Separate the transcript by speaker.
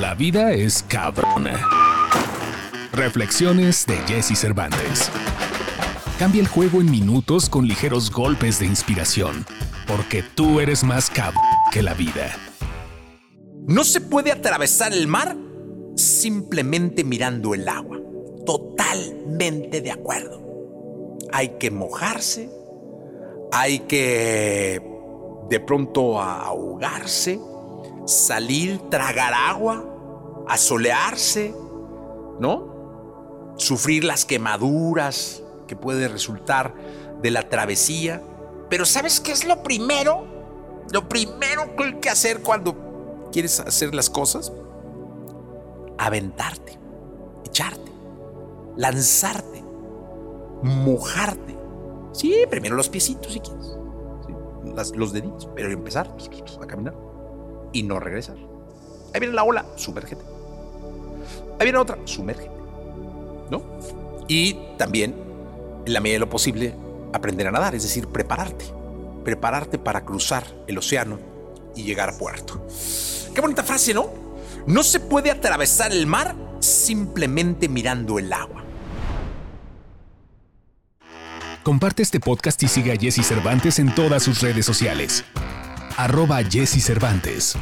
Speaker 1: La vida es cabrona. Reflexiones de Jesse Cervantes. Cambia el juego en minutos con ligeros golpes de inspiración, porque tú eres más cabrón que la vida.
Speaker 2: No se puede atravesar el mar simplemente mirando el agua. Totalmente de acuerdo. Hay que mojarse, hay que de pronto ahogarse, salir, tragar agua, asolearse, ¿no? Sufrir las quemaduras que puede resultar de la travesía. Pero ¿sabes qué es lo primero? Lo primero que hay que hacer cuando quieres hacer las cosas, aventarte, echarte, lanzarte, mojarte. Sí, primero los piecitos si quieres, los deditos, pero empezar a caminar y no regresar. Ahí viene la ola, sumérgete. Ahí viene otra, sumérgete. ¿No? Y también, en la medida de lo posible, aprender a nadar, es decir, prepararte. Prepararte para cruzar el océano y llegar a puerto. Qué bonita frase, ¿no? No se puede atravesar el mar simplemente mirando el agua.
Speaker 1: Comparte este podcast y sigue a Jesse Cervantes en todas sus redes sociales. Arroba Jesse Cervantes.